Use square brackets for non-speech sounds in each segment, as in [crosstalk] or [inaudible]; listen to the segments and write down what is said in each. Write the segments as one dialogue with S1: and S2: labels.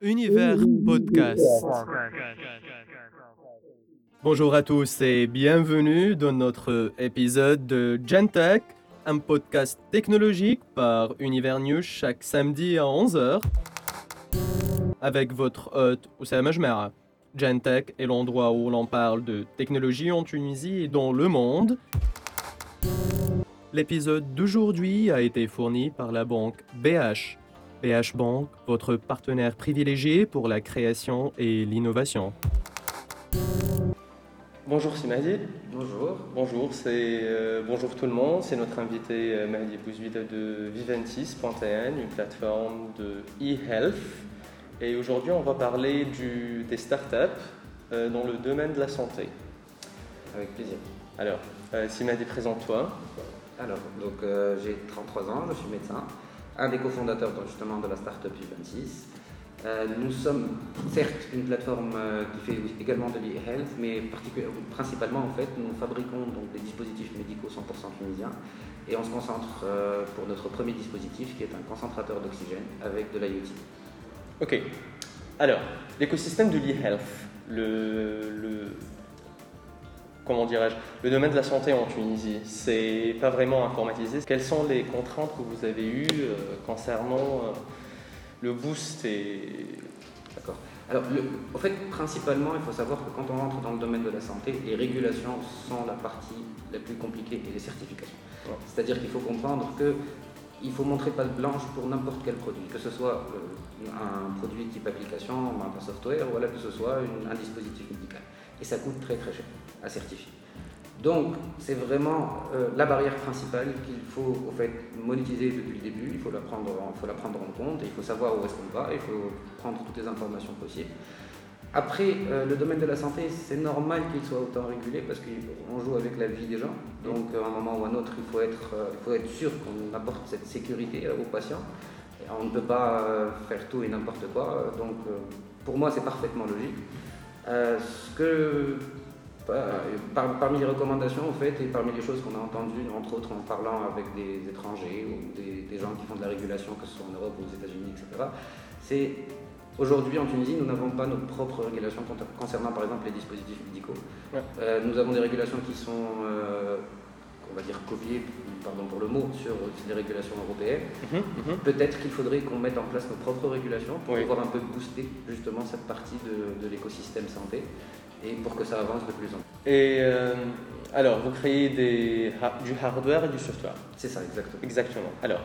S1: Univers Podcast. Bonjour à tous et bienvenue dans notre épisode de Gentech, un podcast technologique par Univers News chaque samedi à 11h. Avec votre hôte Oussama Jmera. Gentech est l'endroit où l'on parle de technologie en Tunisie et dans le monde. L'épisode d'aujourd'hui a été fourni par la banque BH. BH Bank, votre partenaire privilégié pour la création et l'innovation. Bonjour, c'est Mahdi.
S2: Bonjour.
S1: Bonjour, c'est euh, bonjour tout le monde. C'est notre invité euh, Mahdi Bouzouida de Viventis.n, une plateforme de e-health. Et aujourd'hui, on va parler du, des startups euh, dans le domaine de la santé.
S2: Avec plaisir.
S1: Alors, euh, Simadi, présente-toi.
S2: Alors, donc euh, j'ai 33 ans, je suis médecin, un des cofondateurs justement de la startup U26. Euh, nous sommes certes une plateforme euh, qui fait également de l'e-health, mais principalement en fait, nous fabriquons des dispositifs médicaux 100% tunisiens et on se concentre euh, pour notre premier dispositif qui est un concentrateur d'oxygène avec de l'IoT.
S1: Ok. Alors, l'écosystème de l'e-health, le, le- comment dirais-je, le domaine de la santé en Tunisie, c'est pas vraiment informatisé. Quelles sont les contraintes que vous avez eues euh, concernant euh, le boost et
S2: D'accord. Alors, le- en fait, principalement, il faut savoir que quand on rentre dans le domaine de la santé, les régulations sont la partie la plus compliquée et les certifications.
S1: Ouais.
S2: C'est-à-dire qu'il faut comprendre que il faut montrer patte blanche pour n'importe quel produit, que ce soit euh, un produit type application, un software, ou alors que ce soit une- un dispositif. Et ça coûte très très cher à certifier. Donc, c'est vraiment euh, la barrière principale qu'il faut au fait, monétiser depuis le début. Il faut la, prendre, en- faut la prendre en compte il faut savoir où est-ce qu'on va. Il faut prendre toutes les informations possibles. Après, euh, le domaine de la santé, c'est normal qu'il soit autant régulé parce qu'on joue avec la vie des gens. Donc, à un moment ou à un autre, il faut être, euh, sûr qu'on apporte cette sécurité aux patients. On ne peut pas faire tout et n'importe quoi. Donc, pour moi, c'est parfaitement logique. Euh, ce que euh, par- parmi les recommandations, en fait, et parmi les choses qu'on a entendues, entre autres en parlant avec des étrangers ou des, des gens qui font de la régulation, que ce soit en Europe ou aux États-Unis, etc., c'est aujourd'hui en Tunisie, nous n'avons pas nos propres régulations con- concernant par exemple les dispositifs médicaux.
S1: Ouais.
S2: Euh, nous avons des régulations qui sont, euh, on va dire, copiées, pardon pour le mot, sur les régulations européennes.
S1: Mhm, mhm.
S2: Peut-être qu'il faudrait qu'on mette en place nos propres régulations pour
S1: Oui.
S2: pouvoir un peu booster justement cette partie de, de l'écosystème santé et pour que ça avance de plus en plus.
S1: Et euh, alors, vous créez des, du hardware et du software.
S2: C'est ça, exactement.
S1: Exactement. Alors,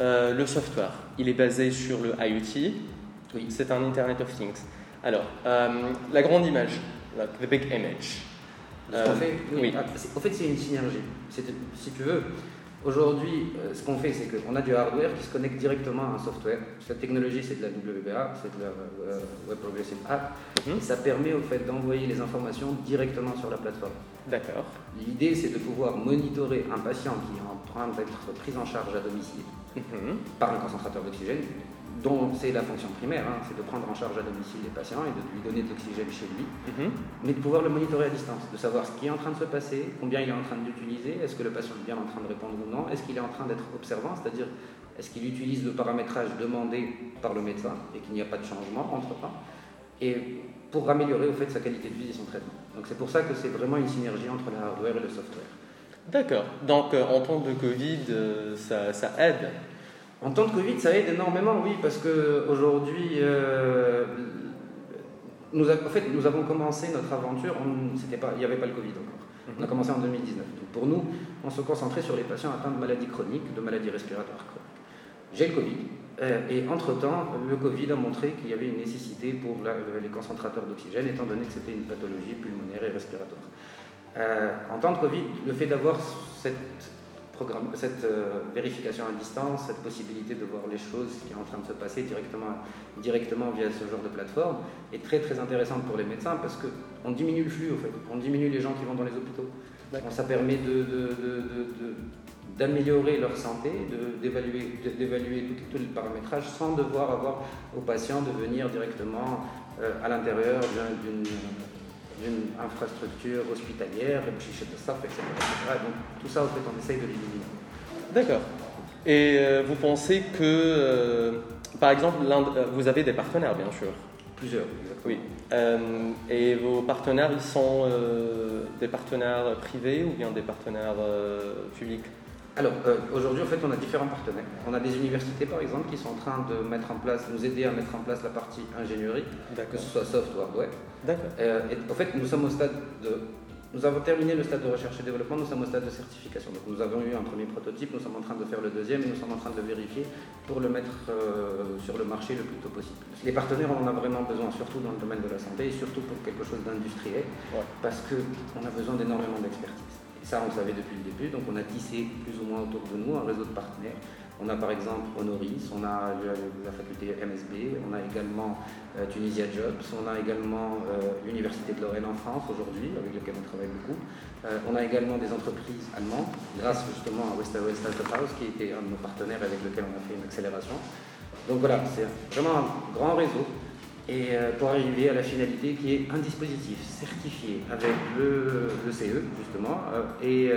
S1: euh, le software, il est basé sur le IoT.
S2: Oui.
S1: C'est un Internet of Things. Alors, euh, la grande image, like the big image. Euh,
S2: qu'on fait, oui,
S1: oui.
S2: ah, c'est- en fait, c'est une synergie. Si tu veux, aujourd'hui, euh, ce qu'on fait, c'est qu'on a du hardware qui se connecte directement à un software. Cette technologie, c'est de la WBA, c'est de la euh, Web Progressive App.
S1: Mhm.
S2: Ça permet au fait d'envoyer les informations directement sur la plateforme.
S1: D'accord.
S2: L'idée, c'est de pouvoir monitorer un patient qui est en train d'être pris en charge à domicile
S1: Mhm.
S2: par un concentrateur d'oxygène, dont c'est la fonction primaire, hein, c'est de prendre en charge à domicile les patients et de lui donner de l'oxygène chez lui,
S1: Mhm.
S2: mais de pouvoir le monitorer à distance, de savoir ce qui est en train de se passer, combien il est en train d'utiliser, est-ce que le patient est bien en train de répondre ou non, est-ce qu'il est en train d'être observant, c'est-à-dire est-ce qu'il utilise le paramétrage demandé par le médecin et qu'il n'y a pas de changement entre-temps, et pour améliorer au fait sa qualité de vie et son traitement. Donc c'est pour ça que c'est vraiment une synergie entre le hardware et le software.
S1: D'accord. Donc, euh, en temps de Covid, euh, ça, ça aide.
S2: En temps de Covid, ça aide énormément, oui, parce qu'aujourd'hui, euh, nous, a- en fait, nous avons commencé notre aventure, on- c'était pas, il n'y avait pas le Covid encore. On a commencé en 2019. Donc pour nous, on se concentrait sur les patients atteints de maladies chroniques, de maladies respiratoires chroniques. J'ai le Covid, euh, et entre-temps, le Covid a montré qu'il y avait une nécessité pour la- les concentrateurs d'oxygène, étant donné que c'était une pathologie pulmonaire et respiratoire. Euh, en temps de Covid, le fait d'avoir cette, programme- cette euh, vérification à distance, cette possibilité de voir les choses qui sont en train de se passer directement, directement via ce genre de plateforme, est très très intéressante pour les médecins parce qu'on diminue le flux, au fait. on diminue les gens qui vont dans les hôpitaux. Ça permet de- de- de- de- de- d'améliorer leur santé, de- d'évaluer de- d'évaluer tout, tout le paramétrage sans devoir avoir aux patients de venir directement euh, à l'intérieur d'un- d'une d'une infrastructure hospitalière, chez de staff, etc., etc. Donc tout ça, en fait, on essaye de l'éliminer.
S1: D'accord. Et euh, vous pensez que euh, Par exemple, vous avez des partenaires, bien sûr.
S2: Plusieurs,
S1: Oui. et vos partenaires, ils sont des partenaires privés ou bien des partenaires publics?
S2: Alors, aujourd'hui, en fait, on a différents partenaires. On a des universités, par exemple, qui sont en train de mettre en place, nous aider à mettre en place la partie ingénierie, que ce soit soft ou hardware.
S1: D'accord.
S2: et en fait, nous sommes au stade de nous avons terminé le stade de recherche et développement, nous sommes au stade de certification. Donc nous avons eu un premier prototype, nous sommes en train de faire le deuxième et nous sommes en train de le vérifier pour le mettre euh, sur le marché le plus tôt possible. Les partenaires, on en a vraiment besoin, surtout dans le domaine de la santé et surtout pour quelque chose d'industriel, parce qu'on a besoin d'énormément d'expertise. Ça, on le savait depuis le début, donc on a tissé plus ou moins autour de nous un réseau de partenaires on a par exemple Honoris, on a la faculté MSB, on a également euh, Tunisia Jobs, on a également euh, l'Université de Lorraine en France aujourd'hui, avec laquelle on travaille beaucoup. Euh, on a également des entreprises allemandes, grâce justement à West Startup House, qui était un de nos partenaires avec lequel on a fait une accélération. Donc voilà, c'est vraiment un grand réseau. Et pour arriver à la finalité qui est un dispositif certifié avec le, CE justement et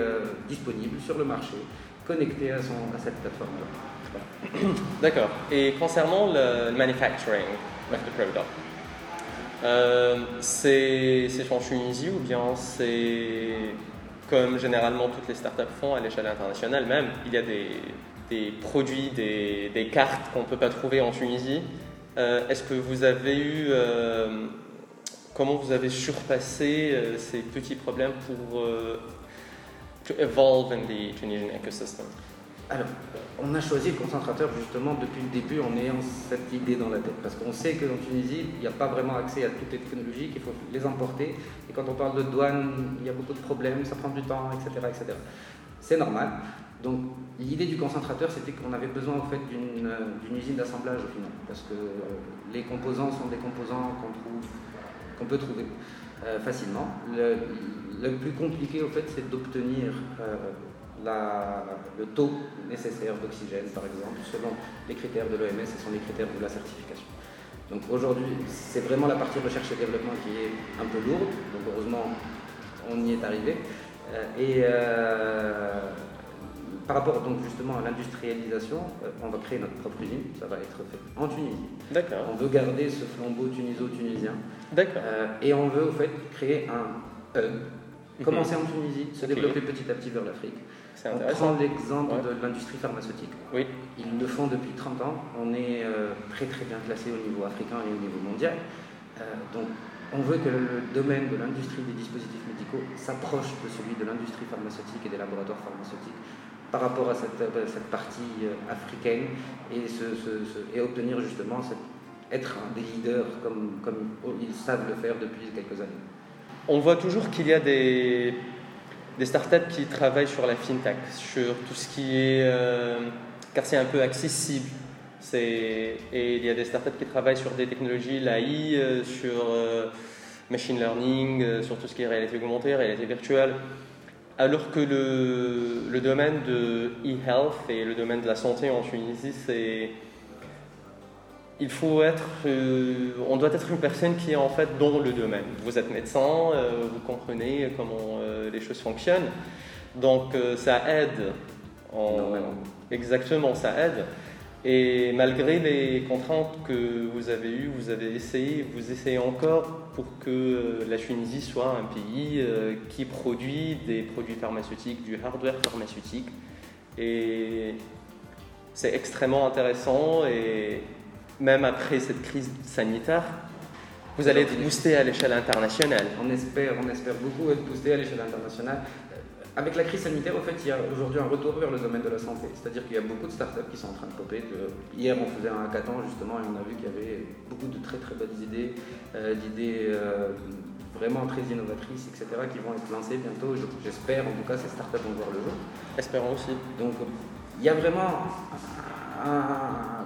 S2: disponible sur le marché connecté à, cette plateforme-là. [coughs]
S1: D'accord. Et concernant le manufacturing of the product, euh, c'est en Tunisie ou bien c'est comme généralement toutes les startups font à l'échelle internationale même, il y a des, des produits, des, des cartes qu'on ne peut pas trouver en Tunisie. Euh, est-ce que vous avez eu... Euh, comment vous avez surpassé euh, ces petits problèmes pour to evolve in the Tunisian ecosystem?
S2: Alors, on a choisi le concentrateur justement depuis le début en ayant cette idée dans la tête. Parce qu'on sait qu'en Tunisie, il n'y a pas vraiment accès à toutes les technologies, qu'il faut les emporter. Et quand on parle de douane, il y a beaucoup de problèmes, ça prend du temps, etc. etc. C'est normal. Donc l'idée du concentrateur, c'était qu'on avait besoin en fait d'une usine d'assemblage au final. Parce que les composants sont des composants qu'on peut trouver euh, facilement. Le, plus compliqué, fait, c'est d'obtenir euh, le taux nécessaire d'oxygène, par exemple, selon les critères de l'OMS et sont les critères de la certification. Donc aujourd'hui, c'est vraiment la partie recherche et développement qui est un peu lourde. Donc heureusement, on y est arrivé. Euh, et euh, par rapport donc justement à l'industrialisation, on va créer notre propre usine. Ça va être fait en Tunisie.
S1: D'accord.
S2: On veut garder ce flambeau tuniso-tunisien.
S1: D'accord.
S2: et on veut au fait créer un hub commencer en Tunisie, se développer petit à petit vers l'Afrique. On prend l'exemple de l'industrie pharmaceutique.
S1: Oui.
S2: Ils le font depuis 30 ans. On est euh, très très bien classé au niveau africain et au niveau mondial. Euh, donc on veut que le domaine de l'industrie des dispositifs médicaux s'approche de celui de l'industrie pharmaceutique et des laboratoires pharmaceutiques par rapport à cette, euh, cette partie africaine et, et obtenir justement être des leaders comme, comme ils savent le faire depuis quelques années
S1: on voit toujours qu'il y a des, des startups qui travaillent sur la fintech, sur tout ce qui est. Euh, car c'est un peu accessible. Et il y a des startups qui travaillent sur des technologies, l'AI, euh, sur euh, machine learning, sur tout ce qui est réalité augmentée, réalité virtuelle. Alors que le, le domaine de e-health et le domaine de la santé en Tunisie, c'est il faut être, euh, on doit être une personne qui est en fait dans le domaine. Vous êtes médecin, euh, vous comprenez comment euh, les choses fonctionnent, donc ça aide. exactement, ça aide. Et malgré les contraintes que vous avez eues, vous avez essayé, vous essayez encore pour que la Tunisie soit un pays qui produit des produits pharmaceutiques, du hardware pharmaceutique. Et c'est extrêmement intéressant et même après cette crise sanitaire, vous allez être boosté à l'échelle internationale.
S2: On espère, on espère beaucoup être boosté à l'échelle internationale. Euh, avec la crise sanitaire, en fait, il y a aujourd'hui un retour vers le domaine de la santé. C'est-à-dire qu'il y a beaucoup de startups qui sont en train de popper. Hier, on faisait un hackathon justement et on a vu qu'il y avait beaucoup de très très bonnes idées, euh, d'idées euh, vraiment très innovatrices, etc., qui vont être lancées bientôt. J'espère, en tout cas, ces startups vont voir le jour.
S1: Espérons aussi.
S2: Donc, il y a vraiment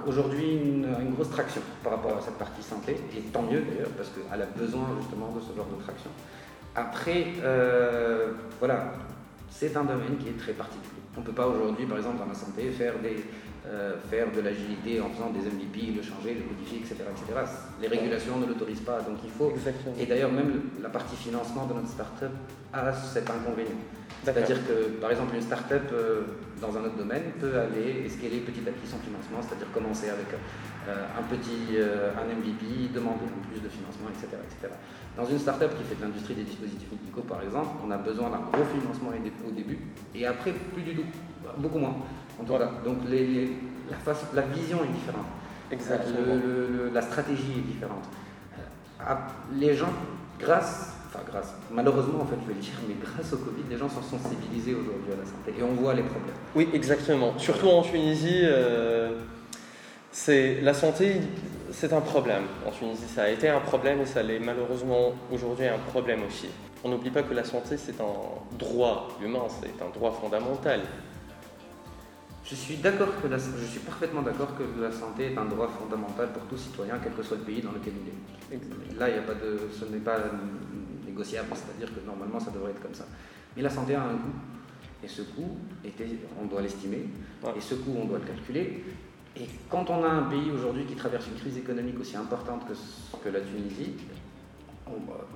S2: aujourd'hui une, grosse traction par rapport à cette partie santé, et tant mieux d'ailleurs, parce qu'elle a besoin justement de ce genre de traction. Après, euh, voilà, c'est un domaine qui est très particulier. On ne peut pas aujourd'hui, par exemple, dans la santé, faire, des, euh, faire de l'agilité en faisant des MVP, le changer, le modifier, etc. etc. Les régulations ne l'autorisent pas, donc il faut.
S1: Exactement.
S2: Et d'ailleurs, même la partie financement de notre start-up a cet inconvénient. C'est-à-dire que, par exemple, une start-up euh, dans un autre domaine peut aller escaler petit à petit son financement, c'est-à-dire commencer avec euh, un petit un MVP, demander un plus de financement, etc. etc. Dans une start-up qui fait de l'industrie des dispositifs médicaux, par exemple, on a besoin d'un gros financement au début, et après, plus du tout, beaucoup moins. En tout cas, donc les, la, face, la vision est différente.
S1: Exactement.
S2: la stratégie est différente. Euh, les gens, grâce, enfin grâce, malheureusement en fait je vais le dire, mais grâce au Covid, les gens sont sensibilisés aujourd'hui à la santé et on voit les problèmes.
S1: Oui, exactement. Surtout en Tunisie, euh, c'est la santé, c'est un problème. En Tunisie, ça a été un problème et ça l'est malheureusement aujourd'hui un problème aussi. On n'oublie pas que la santé, c'est un droit humain, c'est un droit fondamental.
S2: Je suis d'accord que je suis parfaitement d'accord que la santé est un droit fondamental pour tout citoyen, quel que soit le pays dans lequel il est. Là, il y a pas de, ce n'est pas négociable, c'est-à-dire que normalement, ça devrait être comme ça. Mais la santé a un coût, et ce coût, on doit l'estimer, et ce coût, on doit le calculer. Et quand on a un pays aujourd'hui qui traverse une crise économique aussi importante que, que la Tunisie,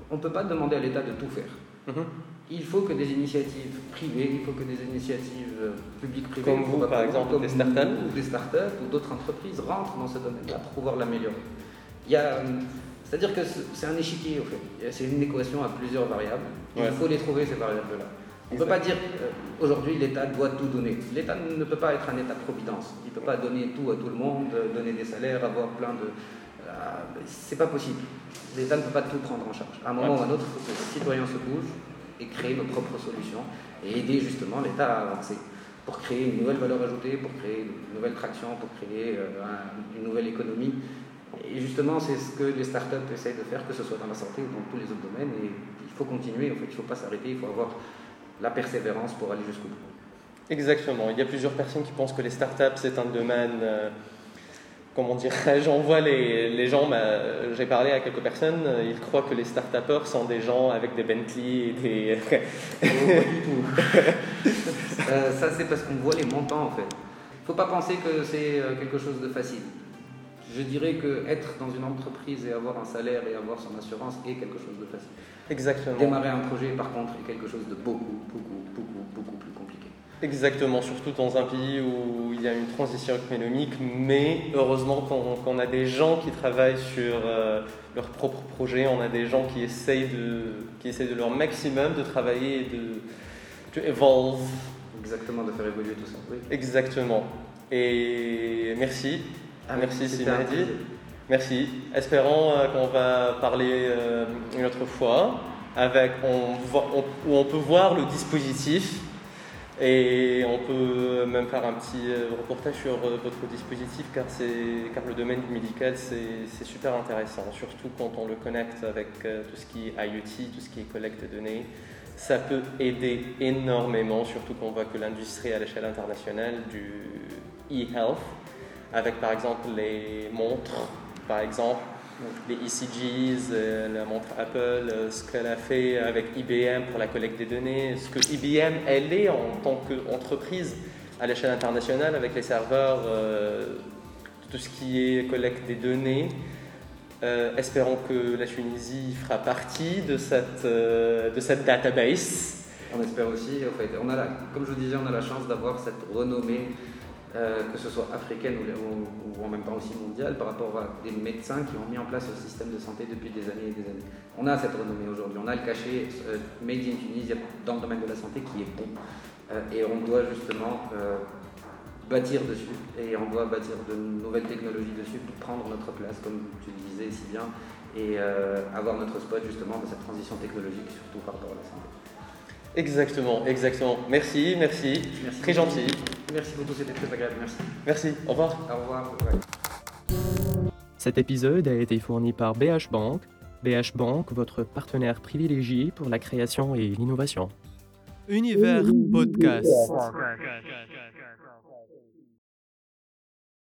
S2: on ne peut pas demander à l'État de tout faire. Mhm il faut que des initiatives privées, il faut que des initiatives euh, publiques privées,
S1: comme vous par exemple, des startups,
S2: ou des startups ou d'autres entreprises rentrent dans ce domaine-là pour pouvoir l'améliorer. Il euh, c'est-à-dire que c'est un échiquier au fait. C'est une équation à plusieurs variables. Il faut les trouver ces variables-là. On ne peut pas dire euh, aujourd'hui l'État doit tout donner. L'État ne peut pas être un État-providence. Il ne peut pas donner tout à tout le monde, donner des salaires, avoir plein de. c'est pas possible. L'État ne peut pas tout prendre en charge. À un moment ou à un autre, il faut que les citoyens se bougent et créer nos propres solutions et aider justement l'État à avancer pour créer une nouvelle valeur ajoutée, pour créer une nouvelle traction, pour créer euh, une nouvelle économie. Et justement, c'est ce que les startups essayent de faire, que ce soit dans la santé ou dans tous les autres domaines. Et il faut continuer, en fait, il ne faut pas s'arrêter, il faut avoir la persévérance pour aller jusqu'au bout.
S1: Exactement. Il y a plusieurs personnes qui pensent que les startups, c'est un domaine euh, comment dire, [laughs] j'en vois les, les gens, bah, j'ai parlé à quelques personnes, ils croient que les start-upers sont des gens avec des Bentley et des... [laughs]
S2: pas du tout. [laughs] Euh, ça c'est parce qu'on voit les montants en fait. Il ne faut pas penser que c'est euh, quelque chose de facile. Je dirais que être dans une entreprise et avoir un salaire et avoir son assurance est quelque chose de facile.
S1: Exactement.
S2: Démarrer un projet par contre est quelque chose de beaucoup, beaucoup, beaucoup, beaucoup plus compliqué.
S1: Exactement, surtout dans un pays où il y a une transition économique, mais heureusement qu'on a des gens qui travaillent sur euh, leurs propres projets, on a des gens qui essayent de, qui essayent de leur maximum de travailler et de, de evolve.
S2: Exactement, de faire évoluer tout ça. Oui.
S1: Exactement. Et merci. Ah, merci Simadi. Merci. Espérons euh, qu'on va parler euh, une autre fois avec on, où on peut voir le dispositif et on peut même faire un petit euh, reportage sur votre dispositif car, car le domaine médical c'est super intéressant, surtout quand on le connecte avec tout ce qui est IoT, tout ce qui est collecte de données. Ça peut aider énormément, surtout quand on voit que l'industrie à l'échelle internationale du e-health, avec par exemple les montres, par exemple, les ECGs, euh, la montre Apple, euh, ce qu'elle a fait avec IBM pour la collecte des données, ce que IBM, elle est en tant qu'entreprise à l'échelle internationale avec les serveurs, euh, tout ce qui est collecte des données. espérons que la Tunisie fera partie de cette, de cette database.
S2: On espère aussi, en fait, on a comme je vous disais, on a la chance d'avoir cette renommée euh, que ce soit africaine ou, en même temps aussi mondiale, par rapport à des médecins qui ont mis en place ce système de santé depuis des années et des années. On a cette renommée aujourd'hui, on a le cachet euh, Made in Tunisie dans le domaine de la santé qui est bon. Euh, et on doit justement bâtir dessus, et on doit bâtir de nouvelles technologies dessus pour prendre notre place, comme tu disais si bien, et avoir notre spot justement de cette transition technologique, surtout par rapport à la santé.
S1: Exactement, exactement. Merci, merci. merci très gentil.
S2: Merci beaucoup, c'était très agréable. Merci.
S1: Merci, au revoir.
S2: Au revoir.
S1: Cet épisode a été fourni par BH Bank. BH Bank, votre partenaire privilégié pour la création et l'innovation. Univers Podcast.